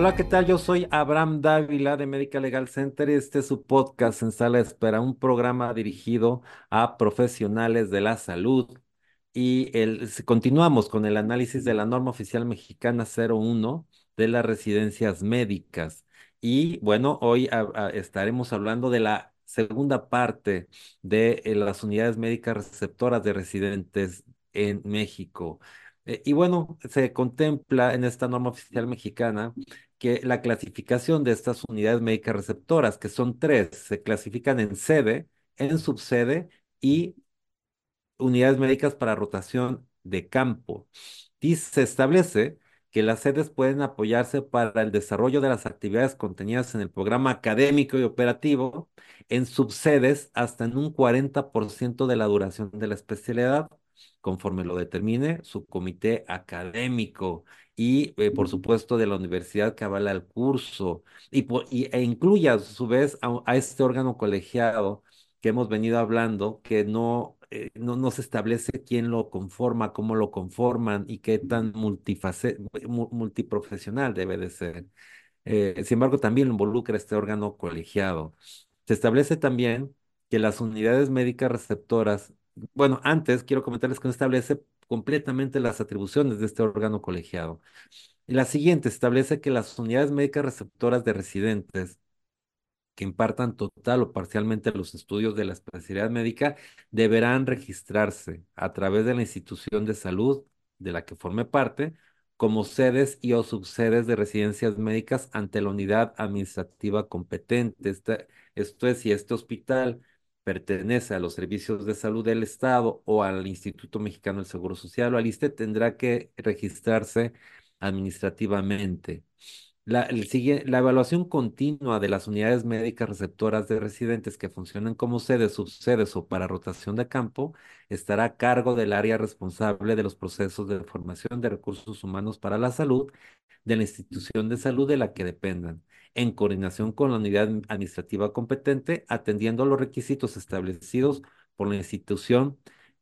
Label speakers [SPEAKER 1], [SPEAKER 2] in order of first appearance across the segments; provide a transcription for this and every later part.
[SPEAKER 1] Hola, ¿qué tal? Yo soy Abraham Dávila de Medical Legal Center y este es su podcast en sala de espera, un programa dirigido a profesionales de la salud. Y continuamos con el análisis de la norma oficial mexicana 01 de las residencias médicas. Y bueno, hoy estaremos hablando de la segunda parte de eh, las unidades médicas receptoras de residentes en México. Eh, y bueno, se contempla en esta norma oficial mexicana que la clasificación de estas unidades médicas receptoras, que son tres, se clasifican en sede, en subsede y unidades médicas para rotación de campo. Y se establece que las sedes pueden apoyarse para el desarrollo de las actividades contenidas en el programa académico y operativo en subsedes hasta en un 40% de la duración de la especialidad, conforme lo determine su comité académico y, eh, por supuesto, de la universidad que avala el curso y, por- y- e incluye a su vez a este órgano colegiado que hemos venido hablando, que no, eh, no, no se establece quién lo conforma, cómo lo conforman y qué tan multiprofesional debe de ser. Eh, sin embargo, también involucra este órgano colegiado. Se establece también que las unidades médicas receptoras, bueno, antes quiero comentarles que establece completamente las atribuciones de este órgano colegiado. Y la siguiente establece que las unidades médicas receptoras de residentes que impartan total o parcialmente los estudios de la especialidad médica deberán registrarse a través de la institución de salud de la que forme parte como sedes y o subsedes de residencias médicas ante la unidad administrativa competente. Esto es, si este hospital pertenece a los servicios de salud del Estado o al Instituto Mexicano del Seguro Social o al ISSSTE, tendrá que registrarse administrativamente. La, evaluación continua de las unidades médicas receptoras de residentes que funcionan como sedes, subsedes o para rotación de campo estará a cargo del área responsable de los procesos de formación de recursos humanos para la salud de la institución de salud de la que dependan, en coordinación con la unidad administrativa competente, atendiendo a los requisitos establecidos por la institución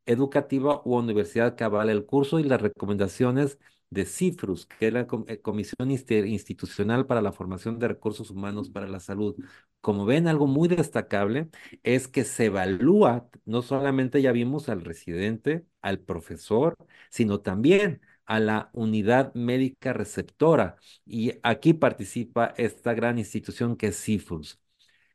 [SPEAKER 1] educativa u universidad que avale el curso y las recomendaciones de CIFRUS, que es la eh, Comisión Insti- Institucional para la Formación de Recursos Humanos para la Salud. Como ven, algo muy destacable es que se evalúa, no solamente ya vimos al residente, al profesor, sino también a la unidad médica receptora. Y aquí participa esta gran institución que es CIFRUS.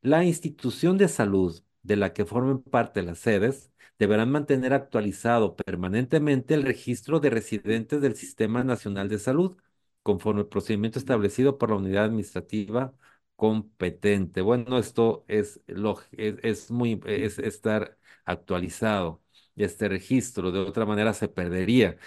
[SPEAKER 1] La institución de salud de la que formen parte las sedes deberán mantener actualizado permanentemente el registro de residentes del Sistema Nacional de Salud, conforme el procedimiento establecido por la unidad administrativa competente. Bueno, esto es, es, es muy, es estar actualizado este registro, de otra manera se perdería.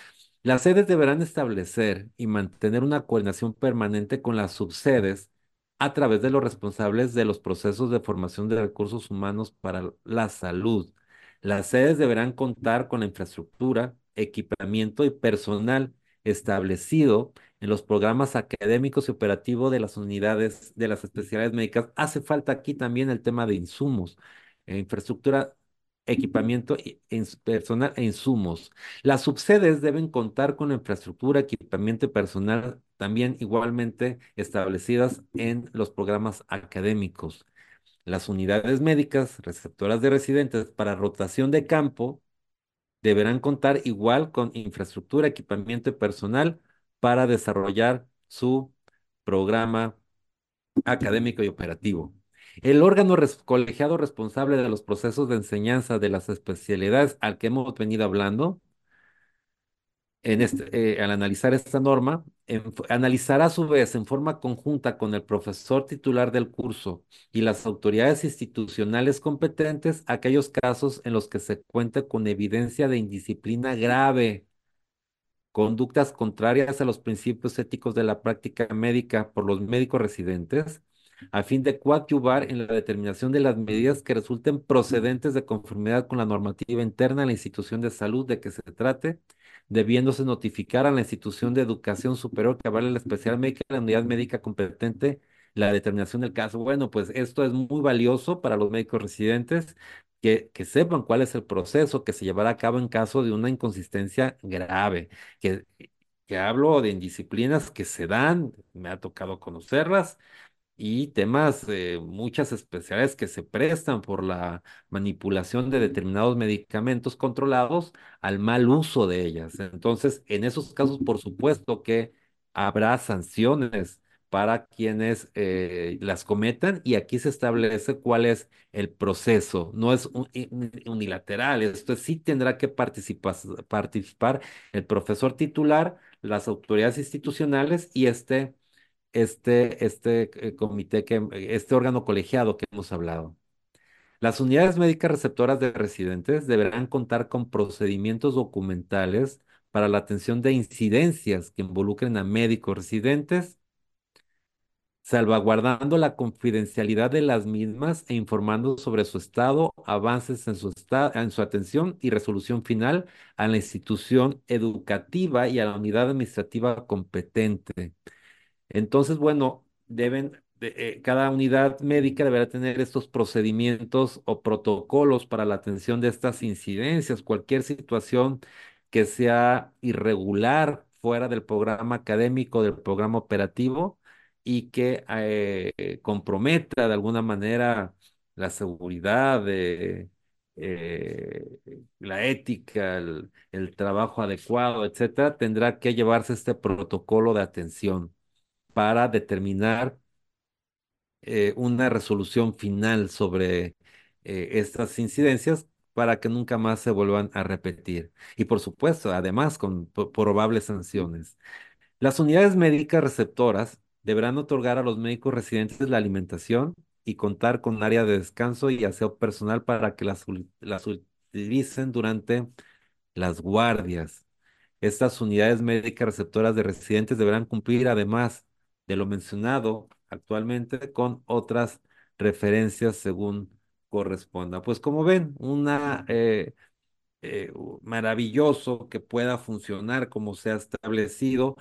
[SPEAKER 1] Las sedes deberán establecer y mantener una coordinación permanente con las subsedes a través de los responsables de los procesos de formación de recursos humanos para la salud. Las sedes deberán contar con la infraestructura, equipamiento y personal establecido en los programas académicos y operativos de las unidades de las especialidades médicas. Hace falta aquí también el tema de insumos, eh, infraestructura, equipamiento, personal e insumos. Las subsedes deben contar con infraestructura, equipamiento y personal también igualmente establecidas en los programas académicos. Las unidades médicas receptoras de residentes para rotación de campo deberán contar igual con infraestructura, equipamiento y personal para desarrollar su programa académico y operativo. El órgano colegiado responsable de los procesos de enseñanza de las especialidades al que hemos venido hablando en este, eh, al analizar esta norma, analizará a su vez en forma conjunta con el profesor titular del curso y las autoridades institucionales competentes aquellos casos en los que se cuente con evidencia de indisciplina grave conductas contrarias a los principios éticos de la práctica médica por los médicos residentes, a fin de coadyuvar en la determinación de las medidas que resulten procedentes de conformidad con la normativa interna de la institución de salud de que se trate, debiéndose notificar a la institución de educación superior que avale la especial médica la unidad médica competente la determinación del caso. Bueno, pues esto es muy valioso para los médicos residentes que, que sepan cuál es el proceso que se llevará a cabo en caso de una inconsistencia grave que que hablo de indisciplinas que se dan, me ha tocado conocerlas y temas, eh, muchas especialidades que se prestan por la manipulación de determinados medicamentos controlados al mal uso de ellas. Entonces, en esos casos, por supuesto que habrá sanciones para quienes eh, las cometan y aquí se establece cuál es el proceso. No es un- un- unilateral, esto sí tendrá que participar, participar el profesor titular, las autoridades institucionales y este este, este eh, comité, este órgano colegiado que hemos hablado. Las unidades médicas receptoras de residentes deberán contar con procedimientos documentales para la atención de incidencias que involucren a médicos residentes, salvaguardando la confidencialidad de las mismas e informando sobre su estado, avances en su, en su atención y resolución final a la institución educativa y a la unidad administrativa competente. Entonces, bueno, deben, de- eh, cada unidad médica deberá tener estos procedimientos o protocolos para la atención de estas incidencias, cualquier situación que sea irregular fuera del programa académico, del programa operativo y que eh, comprometa de alguna manera la seguridad, eh, la ética, el el trabajo adecuado, etcétera, tendrá que llevarse este protocolo de atención para determinar eh, una resolución final sobre eh, estas incidencias para que nunca más se vuelvan a repetir. Y por supuesto, además, con probables sanciones. Las unidades médicas receptoras deberán otorgar a los médicos residentes la alimentación y contar con área de descanso y aseo personal para que las, las utilicen durante las guardias. Estas unidades médicas receptoras de residentes deberán cumplir, además de lo mencionado actualmente, con otras referencias según corresponda. Pues como ven, una eh, eh, maravilloso que pueda funcionar como se ha establecido.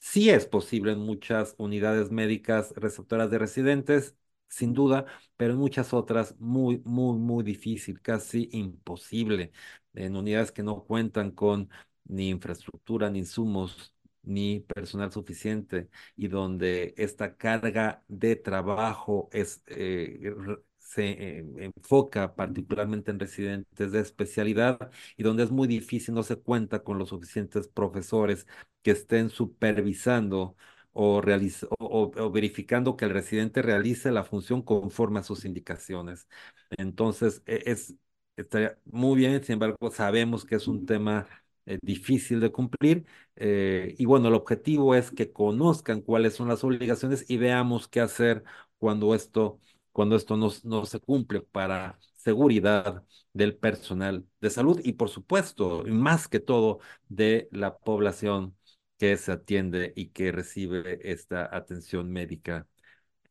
[SPEAKER 1] Sí es posible en muchas unidades médicas receptoras de residentes, sin duda, pero en muchas otras muy, muy, muy difícil, casi imposible. En unidades que no cuentan con ni infraestructura, ni insumos, ni personal suficiente y donde esta carga de trabajo es, eh, se eh, enfoca particularmente en residentes de especialidad y donde es muy difícil, no se cuenta con los suficientes profesores que estén supervisando o, realiz- o, o- o verificando que el residente realice la función conforme a sus indicaciones. Entonces, e- es, estaría muy bien, sin embargo, sabemos que es un tema eh, difícil de cumplir eh, y bueno, el objetivo es que conozcan cuáles son las obligaciones y veamos qué hacer cuando esto cuando esto no, no se cumple para seguridad del personal de salud y por supuesto, más que todo, de la población que se atiende y que recibe esta atención médica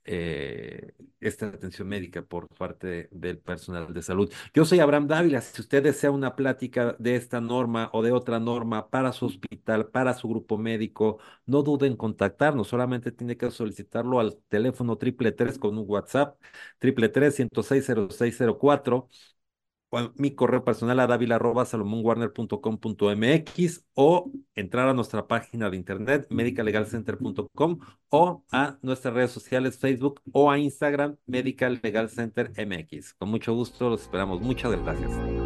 [SPEAKER 1] eh, esta atención médica por parte del personal de salud. Yo soy Abraham Dávila. Si usted desea una plática de esta norma o de otra norma para su hospital, para su grupo médico, no dude en contactarnos. Solamente tiene que solicitarlo al teléfono triple tres con un WhatsApp, triple tres ciento seis cero seis cero cuatro mi correo personal a davila.salomonwarner.com.mx o entrar a nuestra página de internet medicallegalcenter.com o a nuestras redes sociales Facebook o a Instagram Medical. Con mucho gusto los esperamos. Muchas gracias.